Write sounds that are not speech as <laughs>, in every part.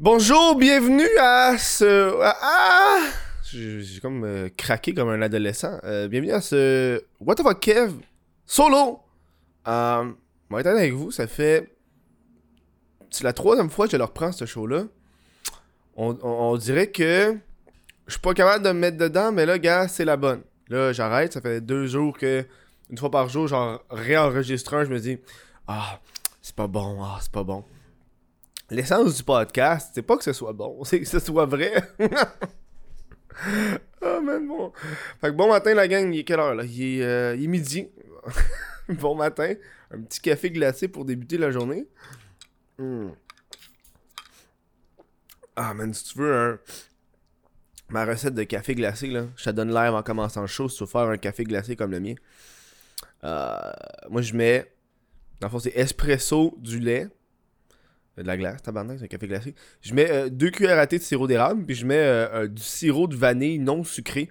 Bonjour, bienvenue à ce. Ah! J'ai comme euh, craqué comme un adolescent. Euh, bienvenue à ce. What the fuck, Kev? Solo! Euh. Moi, honnête avec vous, ça fait. C'est la troisième fois que je leur prends ce show-là. On, dirait que. Je suis pas capable de me mettre dedans, mais là, gars, c'est la bonne. Là, j'arrête. Ça fait deux jours que. Une fois par jour, genre, réenregistre un, je me dis. Ah, c'est pas bon, ah, c'est pas bon. L'essence du podcast, c'est pas que ce soit bon, <laughs> c'est que ce soit vrai. Ah, <laughs> man, bon. Fait que bon matin, la gang, il est quelle heure, là? Il est, euh, il est midi. <laughs> bon matin. Un petit café glacé pour débuter la journée. Hmm. Ah, man, si tu veux. Ma recette de café glacé, là, je te donne l'air en commençant le show si tu veux faire un café glacé comme le mien. Euh, moi, je mets... Dans le fond, c'est espresso, du lait, de la glace, tabarnak, c'est un café glacé. Je mets euh, deux cuillères à thé de sirop d'érable, puis je mets euh, euh, du sirop de vanille non sucré.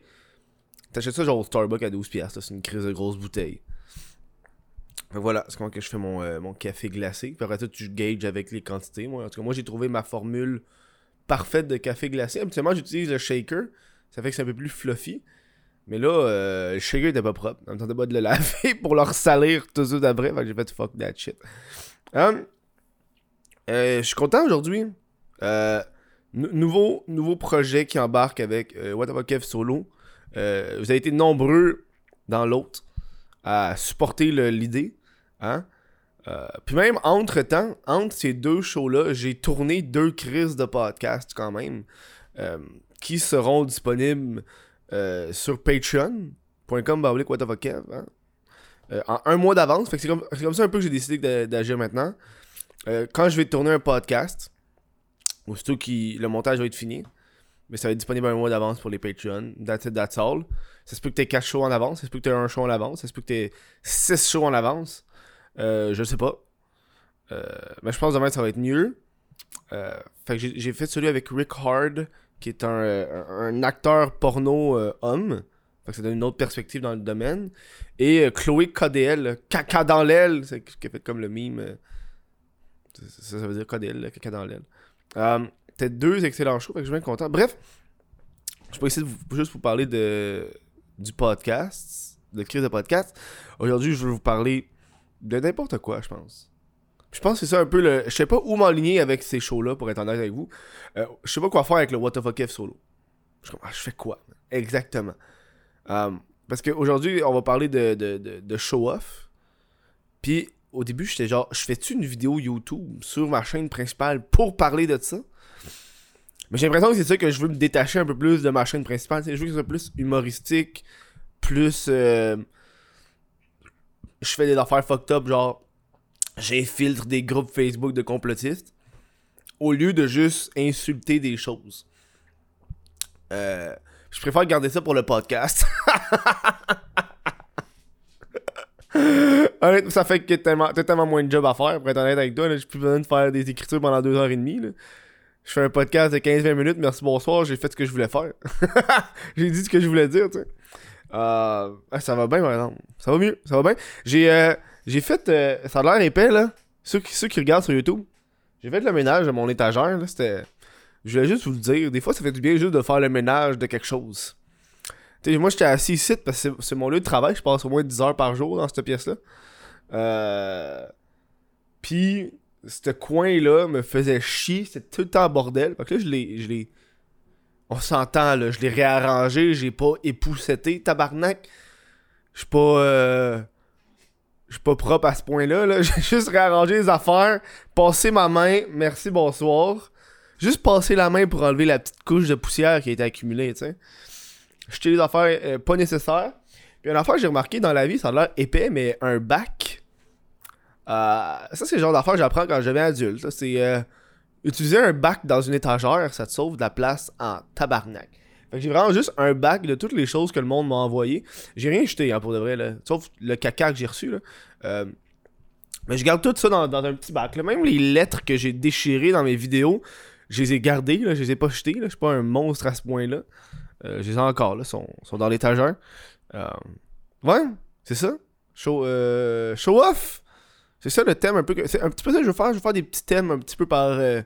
T'achètes ça genre au Starbucks à 12$, piastres, là, c'est une crise de grosse bouteille. Voilà, c'est comment que je fais mon, café glacé. Puis après ça, tu gages avec les quantités. Moi, en tout cas, moi j'ai trouvé ma formule parfaite de café glacé. Habituellement, j'utilise le shaker. Ça fait que c'est un peu plus fluffy. Mais là, le shaker était pas propre. On me tentait pas de le <laughs> laver pour le ressalir tout de suite après. Fait que j'ai fait fuck that shit. Hum, euh, je suis content aujourd'hui. Euh, nou- nouveau, nouveau projet qui embarque avec euh, What About Kev Solo. Euh, vous avez été nombreux dans l'autre à supporter l'idée. Hein? Puis même entre-temps, entre ces deux shows-là, j'ai tourné deux crises de podcast quand même qui seront disponibles sur patreon.com hein? En un mois d'avance. C'est comme, ça un peu que j'ai décidé d'agir maintenant. Euh, quand je vais tourner un podcast, aussitôt que le montage va être fini, mais ça va être disponible un mois d'avance pour les Patreon. That's it, that's all. Ça se peut que t'aies 4 shows en avance, ça se peut que t'aies un show en avance, ça se peut que t'aies 6 shows en avance. Euh, je sais pas. Euh, mais je pense que demain ça va être mieux. Euh, fait que j'ai fait celui avec Rick Hard, qui est un, acteur porno homme. Fait que ça donne une autre perspective dans le domaine. Et Chloé KDL, caca dans l'aile, qui a fait comme le mime. Ça, veut dire là, caca dans l'aile. Euh, Peut-être deux excellents shows, fait je suis bien content. Bref, je peux essayer de juste vous parler de, du podcast, de crise de podcast. Aujourd'hui, je vais vous parler de n'importe quoi, je pense. Je pense que c'est un peu le. Je sais pas où m'aligner avec ces shows-là, pour être honnête avec vous. Euh, je sais pas quoi faire avec le What solo. Ah, je fais quoi Exactement. Euh, parce qu'aujourd'hui, on va parler de, de, de show-off. Puis au début, j'étais genre, je fais-tu une vidéo YouTube sur ma chaîne principale pour parler de ça? Mais j'ai l'impression que c'est ça que je veux me détacher un peu plus de ma chaîne principale. Je veux que ce soit plus humoristique, plus. euh, je fais des affaires fucked up, genre, j'infiltre des groupes Facebook de complotistes, au lieu de juste insulter des choses. Euh, je préfère garder ça pour le podcast. <laughs> Ça fait que tellement, t'as tellement moins de job à faire, pour être honnête avec toi. J'ai plus besoin de faire des écritures pendant deux heures et demie. Je fais un podcast de 15-20 minutes, merci, bonsoir, j'ai fait ce que je voulais faire. <laughs> j'ai dit ce que je voulais dire, tu sais. Euh, ah, ça va bien, par exemple. Ça va mieux, ça va bien. J'ai euh, fait. euh, ça a l'air épais, là. Ceux qui, ceux qui regardent sur YouTube. J'ai fait le ménage de mon étagère, là. C'était. Je voulais juste vous le dire. Des fois, ça fait du bien juste de faire le ménage de quelque chose. Tu sais, moi, j'étais assis ici parce que c'est mon lieu de travail. Je passe au moins 10 heures par jour dans cette pièce-là. Euh. Puis, ce coin-là me faisait chier. C'était tout le temps bordel. Fait que là, je l'ai. On s'entend, là. Je l'ai réarrangé. J'ai pas épousseté. Tabarnak. Je suis pas. euh, Je suis pas propre à ce point-là. Là. <laughs> J'ai juste réarrangé les affaires. Passé ma main. Merci, bonsoir. Juste passer la main pour enlever la petite couche de poussière qui a été accumulée, tu sais. Jeter les affaires euh, pas nécessaires. Puis une affaire que j'ai remarqué dans la vie, ça a l'air épais, mais un bac. Euh, ça, c'est le genre d'affaire que j'apprends quand je deviens adulte. C'est euh, utiliser un bac dans une étagère, ça te sauve de la place en tabarnak. J'ai vraiment juste un bac de toutes les choses que le monde m'a envoyé. J'ai rien jeté hein, pour de vrai, sauf le caca que j'ai reçu. Là. Euh, mais je garde tout ça dans, un petit bac. là. Même les lettres que j'ai déchirées dans mes vidéos, je les ai gardées, là, je les ai pas jetées. là. Je suis pas un monstre à ce point-là. Je les ai encore, là, sont, sont dans l'étagère. Ouais, c'est ça. Show, show off. C'est ça le thème un peu. que- C'est un petit peu ça que je veux faire. Je vais faire des petits thèmes un petit peu par, euh,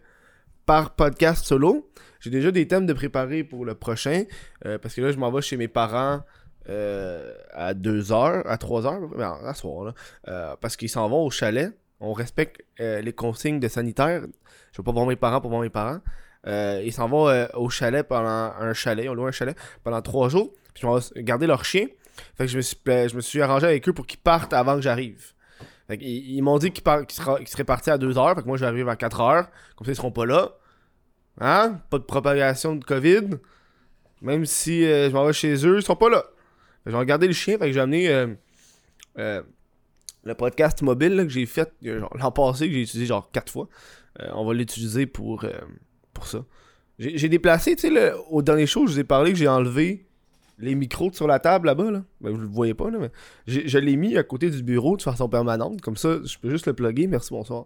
par podcast solo. J'ai déjà des thèmes de préparer pour le prochain. euh, parce que là, je m'en vais chez mes parents euh, à 2h, à 3h, à soir, là. Euh, parce qu'ils s'en vont au chalet. On respecte les consignes de sanitaire. Je vais pas voir mes parents pour voir mes parents. Ils s'en vont au chalet pendant un chalet. Ils ont loué un chalet pendant 3 jours. Puis je m'en vais garder leur chien. Fait que je me suis, euh, je me suis arrangé avec eux pour qu'ils partent avant que j'arrive. Fait qu'ils ils m'ont dit qu'ils, seraient partis à 2h. Fait que moi, je vais arriver à 4h. Comme ça, ils seront pas là. Hein? Pas de propagation de COVID. Même si euh, je m'en vais chez eux, ils sont pas là. Vais regarder le chien. Fait que j'ai amené euh, euh, le podcast mobile que j'ai fait l'an passé, que j'ai utilisé genre 4 fois. On va l'utiliser pour, pour ça. J'ai j'ai déplacé, tu sais, au dernier show, je vous ai parlé que j'ai enlevé les micros sur la table là-bas. Là. Ben, vous le voyez pas, là, mais je l'ai mis à côté du bureau de façon permanente. Comme ça, je peux juste le plugger. Merci, bonsoir.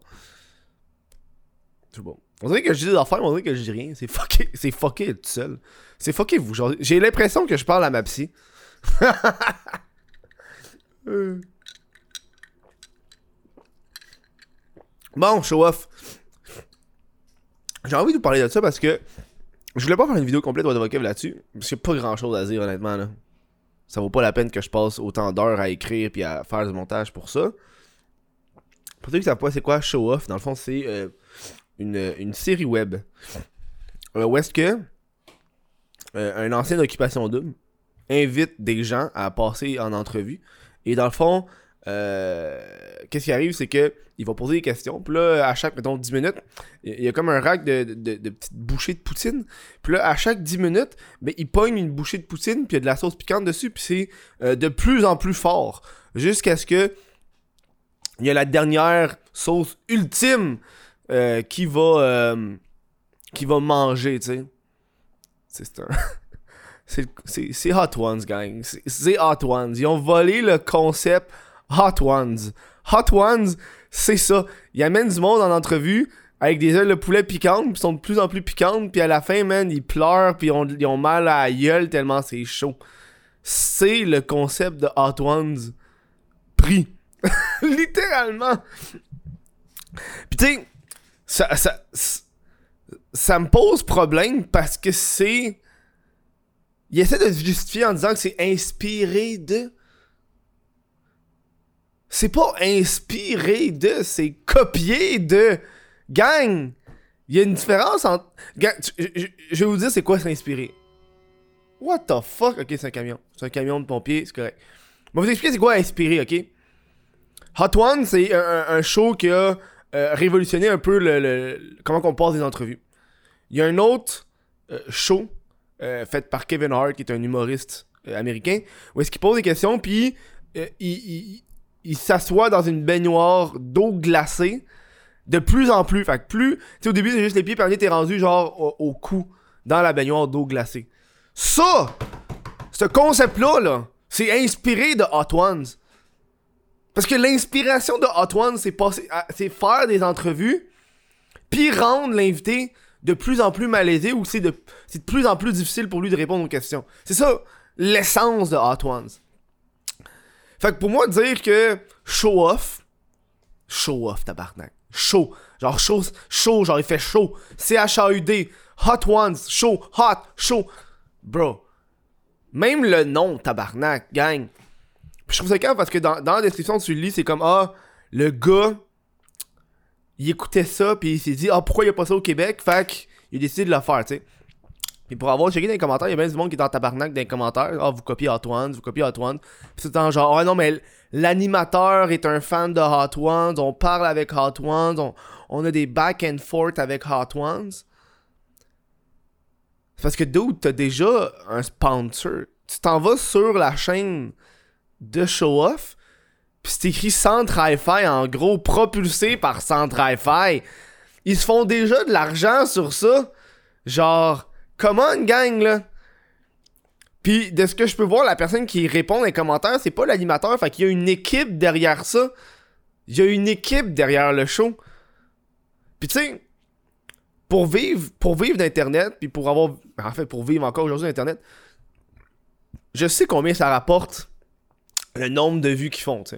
C'est bon. On dirait que je dis des affaires, mais on dirait que je dis rien. C'est fucké, c'est fucké tout seul. C'est fucké vous. J'ai l'impression que je parle à ma psy. <laughs> Bon, show off. J'ai envie de vous parler de ça parce que je voulais pas faire une vidéo complète de vocab là-dessus. Parce qu'il y a pas grand chose à dire, honnêtement. Là. Ça vaut pas la peine que je passe autant d'heures à écrire puis à faire du montage pour ça. Pour ceux qui savent pas c'est quoi Show Off, dans le fond, c'est euh, une, une série web. Euh, où est-ce que euh, un ancien d'occupation double invite des gens à passer en entrevue. Et dans le fond, euh, qu'est-ce qui arrive, c'est que il va poser des questions. Puis là, à chaque, mettons, 10 minutes, il y a comme un rack de, de, petites bouchées de poutine. Puis là, à chaque 10 minutes, ben, il pogne une bouchée de poutine, puis il y a de la sauce piquante dessus, puis c'est euh, de plus en plus fort. Jusqu'à ce que il y a la dernière sauce ultime euh, qui va euh, qui va manger, tu sais. C'est un... <laughs> c'est- Hot Ones, gang. C'est Hot Ones. Ils ont volé le concept Hot Ones. Hot Ones, c'est ça. Ils amènent du monde en entrevue avec des ailes de poulet piquantes, puis sont de plus en plus piquantes, puis à la fin, man, ils pleurent, puis ils ont mal à la gueule tellement c'est chaud. C'est le concept de Hot Ones pris. <laughs> Littéralement. Puis tu sais, ça, ça, ça, ça me pose problème parce que c'est... Il essaie de se justifier en disant que c'est inspiré de... C'est pas inspiré de, c'est copié de. Gang! Il y a une différence entre. Gang, je, vais vous dire c'est quoi s'inspirer. What the fuck? Ok, c'est un camion. C'est un camion de pompier, c'est correct. Je vais vous expliquer c'est quoi inspirer, ok? Hot One, c'est un, un- show qui a euh, révolutionné un peu le, comment on passe des entrevues. Il y a un autre euh, show euh, fait par Kevin Hart, qui est un humoriste américain, où est-ce qu'il pose des questions, puis il- il s'assoit dans une baignoire d'eau glacée de plus en plus. Fait que plus, tu sais, au début, c'est juste les pieds, puis t'es rendu genre au, cou dans la baignoire d'eau glacée. Ça, ce concept-là, là, c'est inspiré de Hot Ones. Parce que l'inspiration de Hot Ones, c'est c'est faire des entrevues, puis rendre l'invité de plus en plus malaisé ou c'est de, c'est de plus en plus difficile pour lui de répondre aux questions. C'est ça l'essence de Hot Ones. Fait que pour moi, dire que show off, show off, tabarnak. Show. Genre chaud, chaud, genre il fait chaud. C-H-A-U-D. Hot ones, chaud, hot, chaud. Bro. Même le nom, tabarnak, gang. Puis je trouve ça calme parce que dans, dans la description, tu le lis, c'est comme, ah, le gars, il écoutait ça, puis il s'est dit, ah, pourquoi il y a pas ça au Québec? Fait qu'il a décidé de le faire, tu sais. Puis pour avoir checké dans les commentaires, il y a bien du monde qui est en tabarnak dans les commentaires. Ah, vous copiez Hot Ones, vous copiez Hot Ones. Puis c'est en genre, ah non, mais l'animateur est un fan de Hot Ones, on parle avec Hot Ones, on, on a des back and forth avec Hot Ones. Parce que dude, t'as déjà un sponsor. Tu t'en vas sur la chaîne de Show Off, puis c'est écrit Centre en gros, propulsé par Centre. Ils se font déjà de l'argent sur ça. Genre, comment une gang, là? Puis, de ce que je peux voir, la personne qui répond dans les commentaires, c'est pas l'animateur, fait qu'il y a une équipe derrière ça. Il y a une équipe derrière le show. Puis, tu sais, pour vivre, pour vivre d'Internet, puis pour avoir. En fait, pour vivre encore aujourd'hui d'Internet, je sais combien ça rapporte le nombre de vues qu'ils font, tu.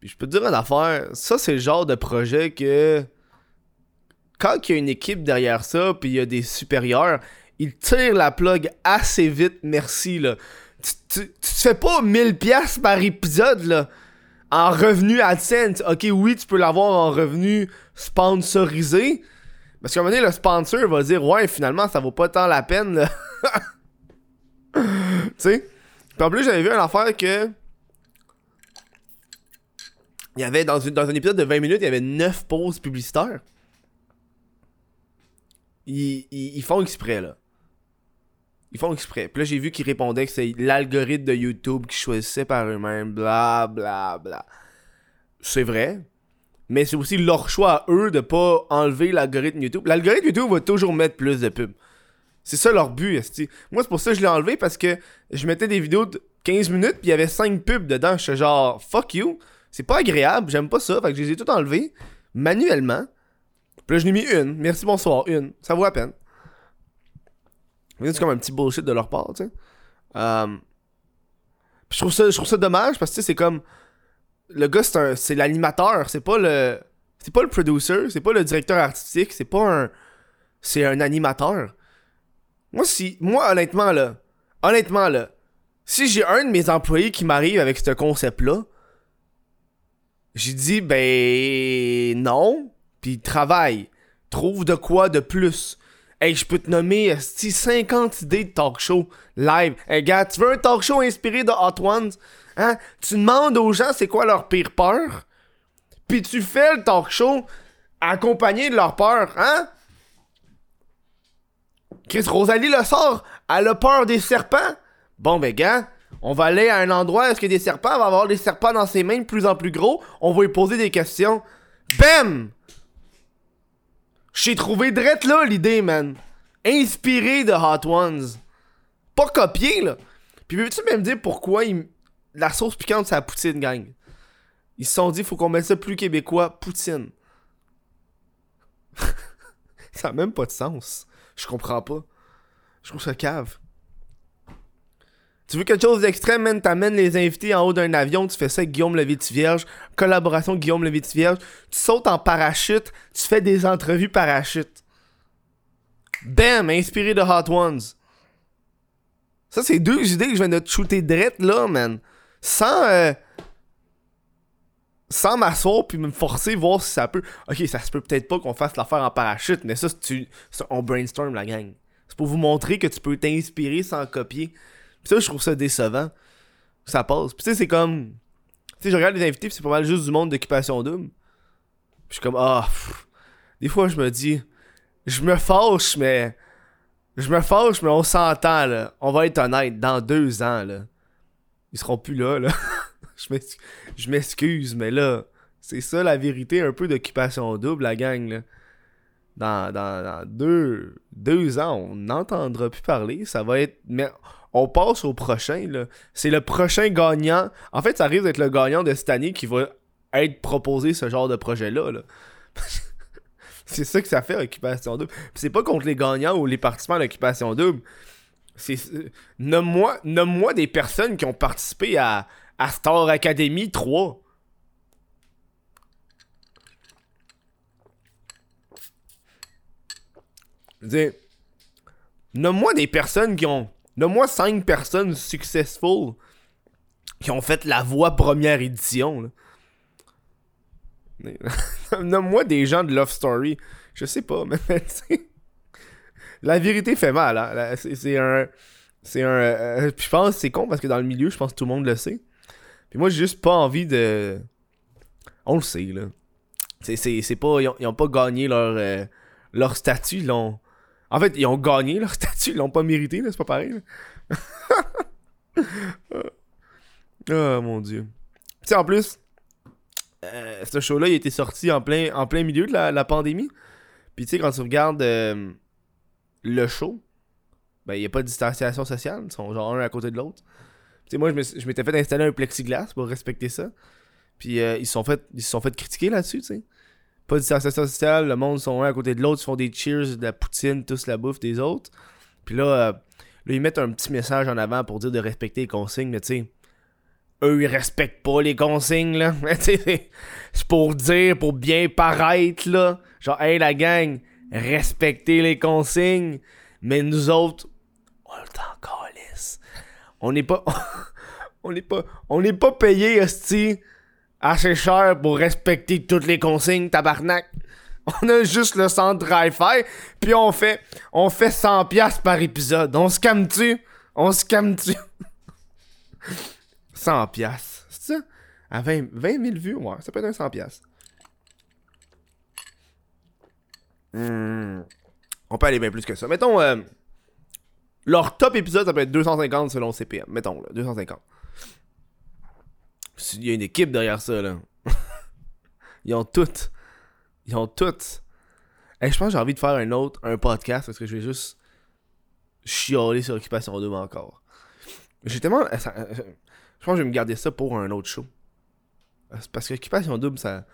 Puis je peux te dire une affaire, ça c'est le genre de projet que quand il y a une équipe derrière ça, puis il y a des supérieurs, ils tirent la plug assez vite, merci, là. Tu, te fais pas 1000 pièces par épisode, là. En revenu AdSense. Ok, oui, tu peux l'avoir en revenu sponsorisé. Parce qu'à un moment donné, le sponsor va dire, ouais, finalement, ça vaut pas tant la peine, là. <laughs> tu sais? Puis en plus, j'avais vu une affaire que. Il y avait dans, dans un épisode de 20 minutes, il y avait 9 pauses publicitaires. Ils, font exprès, là. Ils font exprès. Puis là, j'ai vu qu'ils répondaient que c'est l'algorithme de YouTube qui choisissait par eux-mêmes, bla bla bla. C'est vrai. Mais c'est aussi leur choix à eux de pas enlever l'algorithme YouTube. L'algorithme YouTube va toujours mettre plus de pubs. C'est ça leur but. Moi, c'est pour ça que je l'ai enlevé parce que je mettais des vidéos de 15 minutes puis il y avait 5 pubs dedans. Je suis genre, fuck you. C'est pas agréable, j'aime pas ça. Fait que je les ai toutes enlevées manuellement. Puis là, je l'ai mis une. Merci, bonsoir. Une. Ça vaut la peine. C'est comme un petit bullshit de leur part, tu sais. Euh, puis je trouve ça, je trouve ça dommage parce que c'est comme. Le gars, c'est, c'est l'animateur, c'est pas le. C'est pas le producer, c'est pas le directeur artistique, c'est pas un. C'est un animateur. Moi, si. Moi, honnêtement, là. Honnêtement, là. Si j'ai un de mes employés qui m'arrive avec ce concept-là, j'ai dit, ben. Non. Puis travaille. Trouve de quoi de plus. Hey, je peux te nommer 50 idées de talk show live. Hey, gars, tu veux un talk show inspiré de Hot Ones? Hein? Tu demandes aux gens c'est quoi leur pire peur, puis tu fais le talk show accompagné de leur peur, hein? Chris Rosalie le sort, elle a peur des serpents? Bon, ben, gars, on va aller à un endroit est-ce a des serpents, elle va avoir des serpents dans ses mains de plus en plus gros, on va lui poser des questions. Bam! J'ai trouvé drette là l'idée, man. Inspiré de Hot Ones. Pas copié, là. Puis veux-tu même dire pourquoi la sauce piquante, c'est la poutine, gang? Ils se sont dit, faut qu'on mette ça plus québécois, poutine. <laughs> ça a même pas de sens. Je comprends pas. Je trouve ça cave. Tu veux quelque chose d'extrême, man? T'amènes les invités en haut d'un avion, tu fais ça avec Guillaume Levitt-Vierge, collaboration Guillaume Levitt-Vierge, tu sautes en parachute, tu fais des entrevues parachute. Bam! Inspiré de Hot Ones. Ça, c'est deux idées que je viens de te shooter direct là, man. Sans. Euh, sans m'asseoir puis me forcer voir si ça peut. Ok, ça se peut peut-être pas qu'on fasse l'affaire en parachute, mais ça, c'est on brainstorm la gang. C'est pour vous montrer que tu peux t'inspirer sans copier. Pis ça, je trouve ça décevant. Ça passe. Pis tu sais, c'est comme. Tu sais, je regarde les invités, c'est pas mal juste du monde d'occupation double. Pis je suis comme, ah. des fois, je me dis. Je me fâche, mais. Je me fâche, mais on s'entend, là. On va être honnête, dans deux ans, là. Ils seront plus là, là. <laughs> je m'excuse, mais là. C'est ça la vérité un peu d'occupation double, la gang, là. Dans, dans, dans deux, deux ans, on n'entendra plus parler. Ça va être. Mais on passe au prochain. C'est le prochain gagnant. En fait, ça risque d'être le gagnant de cette année qui va être proposé ce genre de projet-là. <laughs> c'est ça que ça fait, Occupation Double. c'est pas contre les gagnants ou les participants à l'Occupation Double. C'est, nomme-moi, nomme-moi des personnes qui ont participé à, à Star Academy 3. Je veux dire, nomme-moi des personnes qui ont Nomme-moi 5 personnes successful qui ont fait la voix première édition. <laughs> Nomme-moi des gens de Love Story. Je sais pas, <laughs> mais La vérité fait mal. Hein? C'est un. C'est un. Euh, je pense c'est con parce que dans le milieu, je pense que tout le monde le sait. Puis moi, j'ai juste pas envie de. On le sait, là. C'est pas. Ils ont, pas gagné leur, euh, leur statut. Ils l'ont en fait, ils ont gagné leur <laughs> statut, ils l'ont pas mérité, c'est pas pareil. oh <laughs> mon dieu. Tu sais, en plus, euh, ce show-là, il été sorti en plein, en plein milieu de la, pandémie. Puis tu sais, quand tu regardes euh, le show, ben, il n'y a pas de distanciation sociale. Ils sont genre un à côté de l'autre. Tu sais, moi, je m'étais fait installer un plexiglas pour respecter ça. Puis euh, ils se sont fait, sont fait critiquer là-dessus, tu sais pas de distanciation sociale, le monde sont un à côté de l'autre, ils font des cheers de la poutine, tous la bouffe des autres. Puis là, euh, là, ils mettent un petit message en avant pour dire de respecter les consignes, mais tu sais, eux, ils respectent pas les consignes, là. <laughs> c'est pour dire, pour bien paraître, là. Genre, hey, la gang, respectez les consignes. Mais nous autres, on le temps calisse. On n'est pas. <laughs> on n'est pas. On n'est pas payé, hostie, assez cher pour respecter toutes les consignes, tabarnak. On a juste le centre hi-fi, puis on fait, on fait 100$ par épisode. On se calme-tu? On se calme-tu? <laughs> 100$. C'est ça? À 20, 20 000 vues, ouais, ça peut être un 100$. Hmm. On peut aller bien plus que ça. Mettons, euh, leur top épisode, ça peut être 250 selon CPM. Mettons, là, 250. Il y a une équipe derrière ça, là. <laughs> Ils ont toutes. Ils ont toutes. Et je pense que j'ai envie de faire un autre, un podcast, parce que je vais juste chialer sur Occupation Double encore. J'ai tellement. Euh, euh, je pense que je vais me garder ça pour un autre show. Parce que Occupation Double, ça.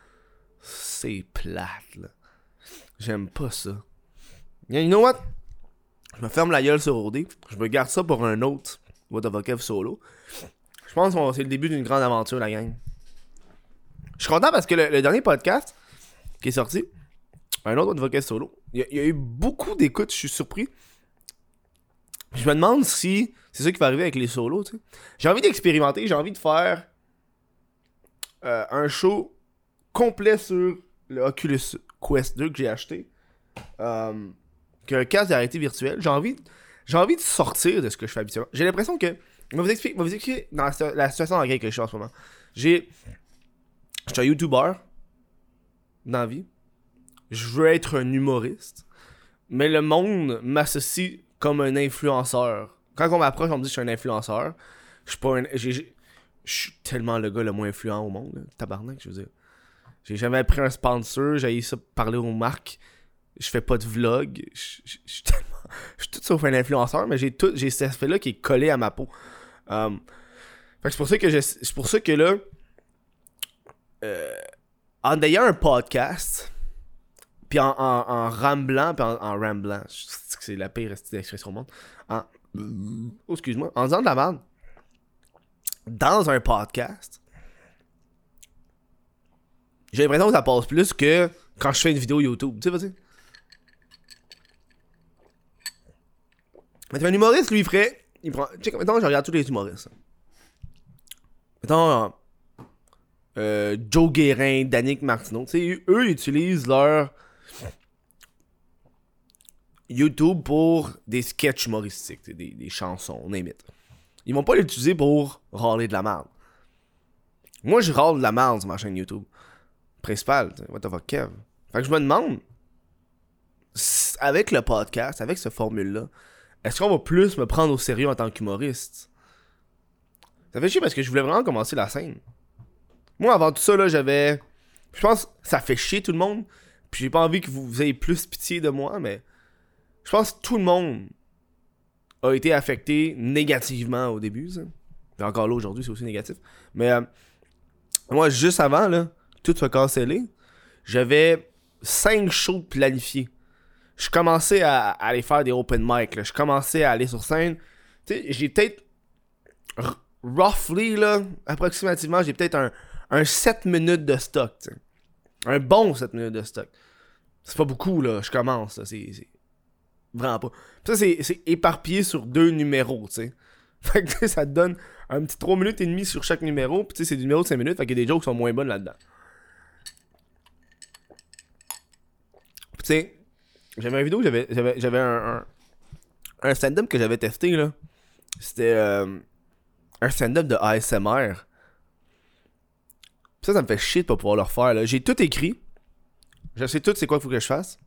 C'est plate, là. J'aime pas ça. You know what? Je me ferme la gueule sur OD. Je me garde ça pour un autre What the Kev solo. Je pense que c'est le début d'une grande aventure, la gang. Je suis content parce que le, dernier podcast qui est sorti, un autre Kev solo, il y, a eu beaucoup d'écoutes, je suis surpris. Je me demande si c'est ça qui va arriver avec les solos, tu sais. J'ai envie d'expérimenter, j'ai envie de faire euh, un show complet sur le Oculus Quest 2 que j'ai acheté. Euh, qu'un casque de réalité virtuelle. J'ai envie, j'ai envie de sortir de ce que je fais habituellement. J'ai l'impression que. Je vais vous expliquer, vous dans la, situation dans laquelle je suis en ce moment. J'ai. Je suis un YouTuber. Dans la vie. Je veux être un humoriste. Mais le monde m'associe comme un influenceur. Quand on m'approche, on me dit que je suis un influenceur. Je suis pas un. Je suis tellement le gars le moins influent au monde. Tabarnak, je veux dire. J'ai jamais pris un sponsor. J'ai eu ça parler aux marques je fais pas de vlog. Je suis. Je suis tout sauf un influenceur, mais j'ai tout. J'ai cet aspect-là qui est collé à ma peau. Um, c'est pour ça que C'est pour ça que là. Euh, en ayant un podcast, puis en, en, ramblant, puis en, en ramblant, c'est la pire expression au monde. En, oh, excuse-moi. En disant de la merde, dans un podcast, j'ai l'impression que ça passe plus que quand je fais une vidéo YouTube. Tu sais, vas-y. Un humoriste, lui, ferait. Il prend. Je regarde tous les humoristes. Mettons. Euh, Joe Guérin, Danick Martineau. Tu sais, eux, utilisent leur. YouTube pour des sketchs humoristiques, des, des chansons, on imite. Ils vont pas l'utiliser pour râler de la merde. Moi, je râle de la merde sur ma chaîne YouTube. Principale, what the fuck, Kev? Fait que je me demande, avec le podcast, avec ce formule-là, est-ce qu'on va plus me prendre au sérieux en tant qu'humoriste? Ça fait chier parce que je voulais vraiment commencer la scène. Moi, avant tout ça, là, j'avais. Je pense que ça fait chier tout le monde. Puis j'ai pas envie que vous, ayez plus pitié de moi, mais. Je pense que tout le monde a été affecté négativement au début. Ça. Puis encore là, aujourd'hui, c'est aussi négatif. Mais. Euh, moi, juste avant, là, tout se cancellé. J'avais 5 shows planifiés je commençais à, aller faire des open mic. Je commençais à aller sur scène. J'ai peut-être. Roughly, là, approximativement, j'ai peut-être un, un 7 minutes de stock. Un bon 7 minutes de stock. C'est pas beaucoup, là. Je commence. C'est vraiment pas. ça, c'est éparpillé sur deux numéros, tu sais. <laughs> Fait que ça te donne un petit 3 minutes et demie sur chaque numéro. Puis tu sais, c'est des numéros de 5 minutes. Fait qu'il y a des jokes qui sont moins bonnes là-dedans. tu sais, j'avais une vidéo, j'avais, j'avais, un, un, stand-up que j'avais testé, là. C'était euh, un stand-up de ASMR. ça, ça me fait chier de pas pouvoir le refaire, là. J'ai tout écrit. Je sais tout c'est quoi qu'il faut que je fasse.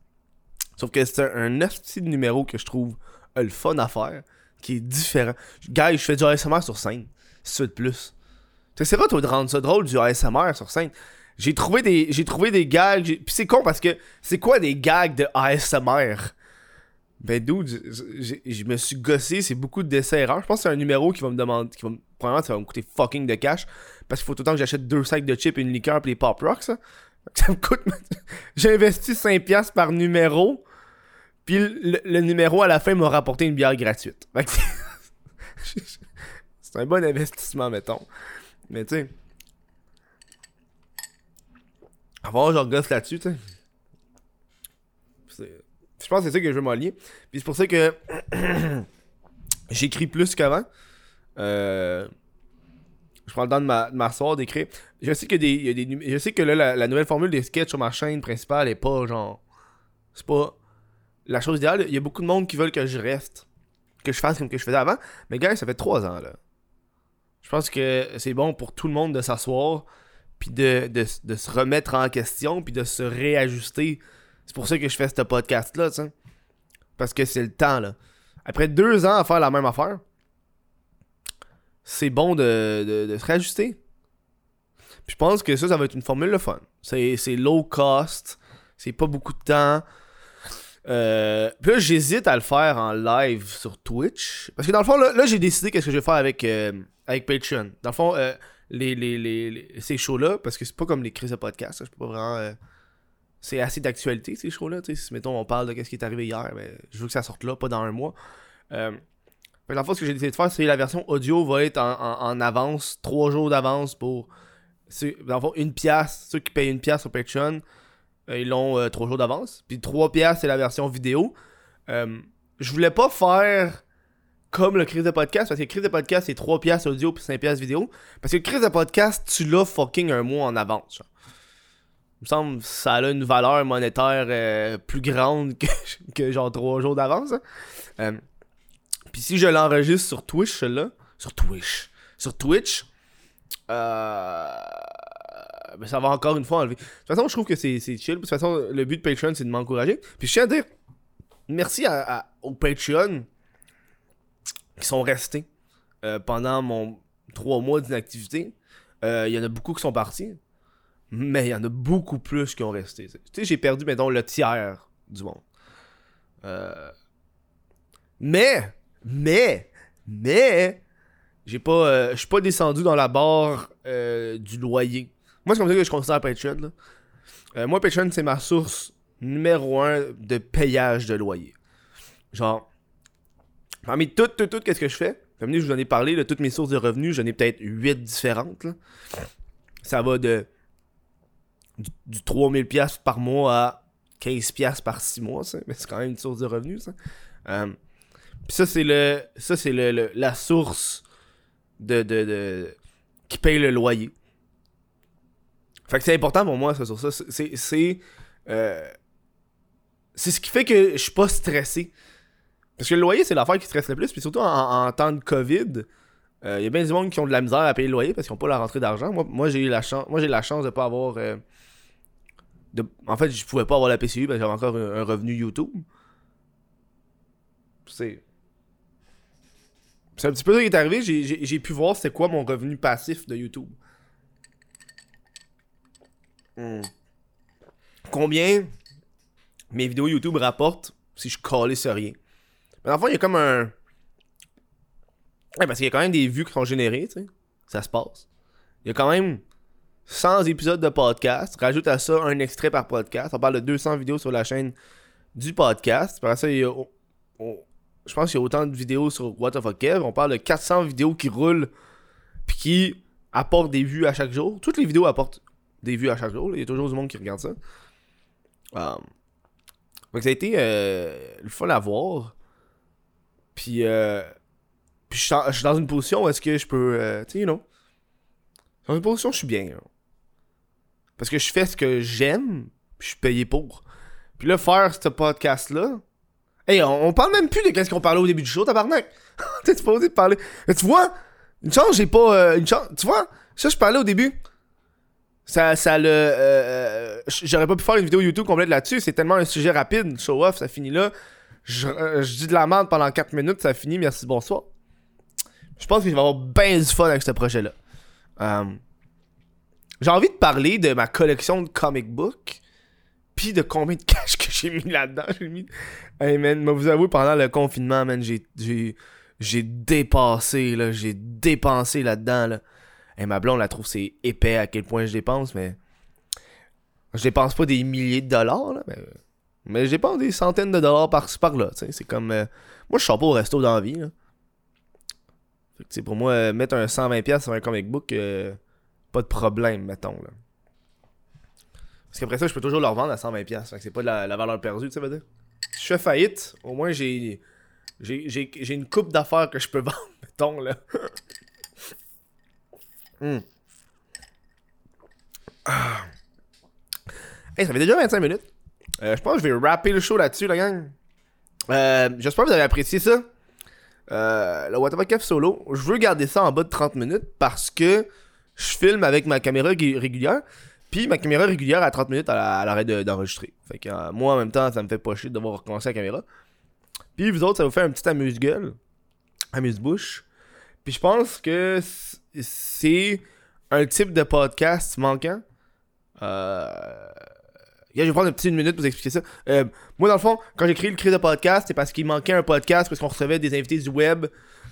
Sauf que c'est un, un petit numéro que je trouve le fun à faire, qui est différent. Guys, je fais du ASMR sur scène. C'est de plus. C'est pas toi de rendre ça drôle du ASMR sur scène. J'ai trouvé des j'ai trouvé des gags, puis c'est con parce que c'est quoi des gags de ASMR Ben dude, je me suis gossé, c'est beaucoup de dessins erreurs. Je pense que c'est un numéro qui va me demander qui va probablement ça va me coûter fucking de cash parce qu'il faut tout le temps que j'achète deux sacs de chips, une liqueur puis les pop rocks ça. <laughs> Ça me coûte <laughs> j'ai investi 5 pièces par numéro. Puis le, numéro à la fin m'a rapporté une bière gratuite. <laughs> c'est un bon investissement mettons. Mais tu sais. Avant, je gosse là-dessus, tu sais. Je pense que c'est ça que je veux m'allier. Puis c'est pour ça que <clears throat> j'écris plus qu'avant. Euh, Je prends le temps de m'a- de m'asseoir, d'écrire. Je sais que des, y a des je sais que là, la, nouvelle formule des sketchs sur ma chaîne principale est pas genre. C'est pas la chose idéale. Il y a beaucoup de monde qui veulent que je reste. Que je fasse comme que je faisais avant. Mais gars, ça fait trois ans là. Je pense que c'est bon pour tout le monde de s'asseoir. Puis de, de, de se remettre en question. Puis de se réajuster. C'est pour ça que je fais ce podcast-là, tu. Parce que c'est le temps, là. Après deux ans à faire la même affaire, c'est bon de, de, de se réajuster. Puis je pense que ça, ça va être une formule de fun. C'est low cost. C'est pas beaucoup de temps. Euh, puis là, j'hésite à le faire en live sur Twitch. Parce que dans le fond, là, là, j'ai décidé qu'est-ce que je vais faire avec, euh, avec Patreon. Dans le fond, euh, les, les, les, ces shows-là, parce que c'est pas comme les crises de podcast. Je peux pas vraiment. euh, c'est assez d'actualité, ces shows-là. Si, mettons, on parle de ce qui est arrivé hier, ben, je veux que ça sorte là, pas dans un mois. Euh, le fond, ce que j'ai décidé de faire, c'est la version audio va être en, en- avance, trois jours d'avance pour. Dans une pièce. Ceux qui payent une pièce sur Patreon, euh, ils l'ont euh, trois jours d'avance. Puis trois pièces, c'est la version vidéo. Euh, je voulais pas faire comme le crise de podcast, parce que le crise de podcast, c'est 3 pièces audio puis 5 pièces vidéo. Parce que le crise de podcast, tu l'as fucking un mois en avance. Il me semble que ça a une valeur monétaire euh, plus grande que, <laughs> genre 3 jours d'avance. hein. Euh, puis si je l'enregistre sur Twitch, là, sur Twitch, sur Twitch, euh, ben ça va encore une fois enlever. De toute façon, je trouve que c'est chill. De toute façon, le but de Patreon, c'est de m'encourager. Puis je tiens à dire merci à, à- aux Patreon qui sont restés euh, pendant mon 3 mois d'inactivité. Euh, Il y en a beaucoup qui sont partis. Mais il y en a beaucoup plus qui ont resté. Tu sais, j'ai perdu, mettons, le tiers du monde. Euh, Mais, mais, mais, j'ai pas, je suis pas descendu dans la barre du loyer. Moi, c'est comme ça que je considère Patreon. là. Moi, Patreon, c'est ma source numéro un de payage de loyer. Genre, parmi tout, tout, tout, qu'est-ce que je fais? Comme je vous en ai parlé, toutes mes sources de revenus, j'en ai peut-être 8 différentes. là. Ça va de du, du 3000$ piastres par mois à 15$ piastres par 6 mois. Mais c'est quand même une source de revenus, ça. Euh, Puis ça, c'est le. Ça, c'est le, la source de, de, de- qui paye le loyer. Fait que c'est important pour moi, ça, sur ça. C'est- C'est. Euh, ce qui fait que je suis pas stressé. Parce que le loyer, c'est l'affaire qui stresse le plus. Puis surtout en, temps de COVID, il y a bien du monde qui ont de la misère à payer le loyer parce qu'ils n'ont pas la rentrée d'argent. Moi, moi j'ai eu la chance. Moi j'ai la chance de pas avoir. euh. En fait, je pouvais pas avoir la PCU parce que j'avais encore un, revenu YouTube. C'est. C'est un petit peu ça qui est arrivé. J'ai- pu voir c'était quoi mon revenu passif de YouTube. Hmm. Combien mes vidéos YouTube rapportent si je collais sur rien? Mais dans le fond, il y a comme un. Ouais, parce qu'il y a quand même des vues qui sont générées, tu sais. Ça se passe. Il y a quand même 100 épisodes de podcast. Rajoute à ça un extrait par podcast. On parle de 200 vidéos sur la chaîne du podcast. Par ça, il y a. je pense qu'il y a autant de vidéos sur What the fuck Kev. On parle de 400 vidéos qui roulent puis qui apportent des vues à chaque jour. Toutes les vidéos apportent des vues à chaque jour. Il y a toujours du monde qui regarde ça. Donc ça a été euh, le fun à voir. Puis, euh, puis je suis dans une position où est-ce que je peux, euh, tu sais, you know, dans une position où je suis bien. Parce que je fais ce que j'aime, puis je suis payé pour. Puis là, faire ce podcast-là, hey, on, parle même plus de qu'est-ce qu'on parlait au début du show, tabarnak. <laughs> T'es supposé de parler. Mais tu vois, une chance, j'ai pas, euh, une chance, tu vois, ça je parlais au début. Ça, ça le. euh, J'aurais pas pu faire une vidéo YouTube complète là-dessus. C'est tellement un sujet rapide. Show off, ça finit là. Je, euh, je dis de la merde pendant 4 minutes, ça finit. Merci, bonsoir. Je pense que je vais avoir bien du fun avec ce projet-là. Euh, J'ai envie de parler de ma collection de comic books. Puis de combien de <laughs> cash que j'ai mis là-dedans. Hey man, mais vous avouez, pendant le confinement, man, j'ai. J'ai j'ai dépassé, là. J'ai dépensé là-dedans, là. Et ma blonde, la trouve c'est épais à quel point je dépense, mais. Je dépense pas des milliers de dollars, là, mais. Mais je dépense des centaines de dollars par-ci par-là. C'est comme. euh, Moi, je sors pas au resto dans la vie, là. Fait que, pour moi, euh, mettre un 120$ sur un comic book, euh, pas de problème, mettons. Là. Parce qu'après ça, je peux toujours le revendre à 120$. Fait que c'est pas de la, valeur perdue, tu sais, dire. Si je fais faillite, au moins j'ai. J'ai, j'ai, j'ai une coupe d'affaires que je peux <laughs> vendre, mettons, là. <laughs> Hmm. Ah. Hey, ça fait déjà 25 minutes. Euh, je pense que je vais rapper le show là-dessus, la gang. Euh, J'espère que vous avez apprécié ça. Euh, le Waterbuck solo. Je veux garder ça en bas de 30 minutes parce que je filme avec ma caméra ré- régulière. Puis ma caméra régulière à 30 minutes, elle, arrête de- d'enregistrer. fait que moi, en même temps, ça me fait pas chier de devoir recommencer la caméra. Puis vous autres, ça vous fait un petit amuse-gueule. Amuse-bouche. Puis je pense que c'est un type de podcast manquant. Euh... Je vais prendre une petite minute pour vous expliquer ça. Euh, moi, dans le fond, quand j'ai créé le crise de podcast, c'est parce qu'il manquait un podcast, parce qu'on recevait des invités du web.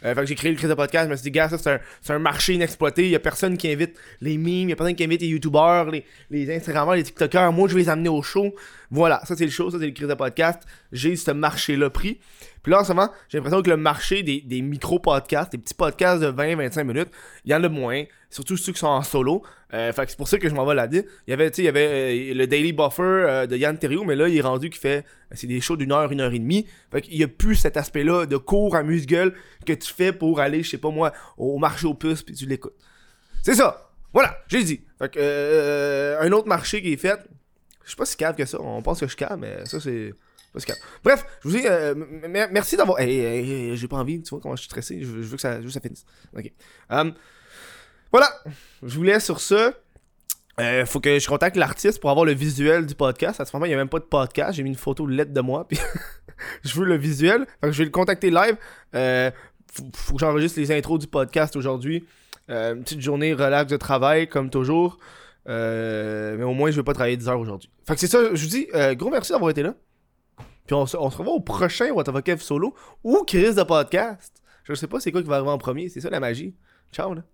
Euh, fait que j'ai créé le crise de podcast. Je me suis dit, gars, ça, c'est un, un marché inexploité. Il y a personne qui invite les memes, il y a personne qui invite les youtubeurs, les, les Instagrammeurs, les TikTokers. Moi, je vais les amener au show. Voilà, ça, c'est le show, ça, c'est le crise de podcast. J'ai ce marché-là pris. Puis là, en ce moment, j'ai l'impression que le marché des, des micro-podcasts, des petits podcasts de 20-25 minutes, il y en a moins. Surtout ceux qui sont en solo. Euh, c'est pour ça que je m'en vais là-dedans. Il y avait, sais, il y avait euh, le Daily Buffer euh, de Yann Terriot, mais là, il est rendu qu'il fait. C'est des shows d'une heure, une heure et demie. Fait qu'il y a plus cet aspect-là de cours amuse-gueule que tu fais pour aller, je sais pas moi, au marché aux puces, puis tu l'écoutes. C'est ça! Voilà, j'ai dit. Fait que, un autre marché qui est fait. Je suis pas si calme que ça. On pense que je calme, mais ça, c'est. Bref, je vous dis, euh, merci d'avoir. Hey, hey, j'ai pas envie, tu vois comment je suis stressé. Je veux, je veux que, ça, je veux que ça finisse. Ok. Um, voilà, je vous laisse sur ça. Euh, faut que je contacte l'artiste pour avoir le visuel du podcast. À ce moment, il n'y a même pas de podcast. J'ai mis une photo lettre de moi. Puis <laughs> je veux le visuel. Fait que je vais le contacter live. Euh, faut, que j'enregistre les intros du podcast aujourd'hui. Euh, une petite journée relax de travail, comme toujours. Euh, mais au moins, je vais pas travailler 10 heures aujourd'hui. Fait que c'est ça, je vous dis, euh, gros merci d'avoir été là. Puis on, se- on revoit au prochain What solo ou Chris de podcast. Je sais pas c'est quoi qui va arriver en premier, c'est ça la magie. Ciao là.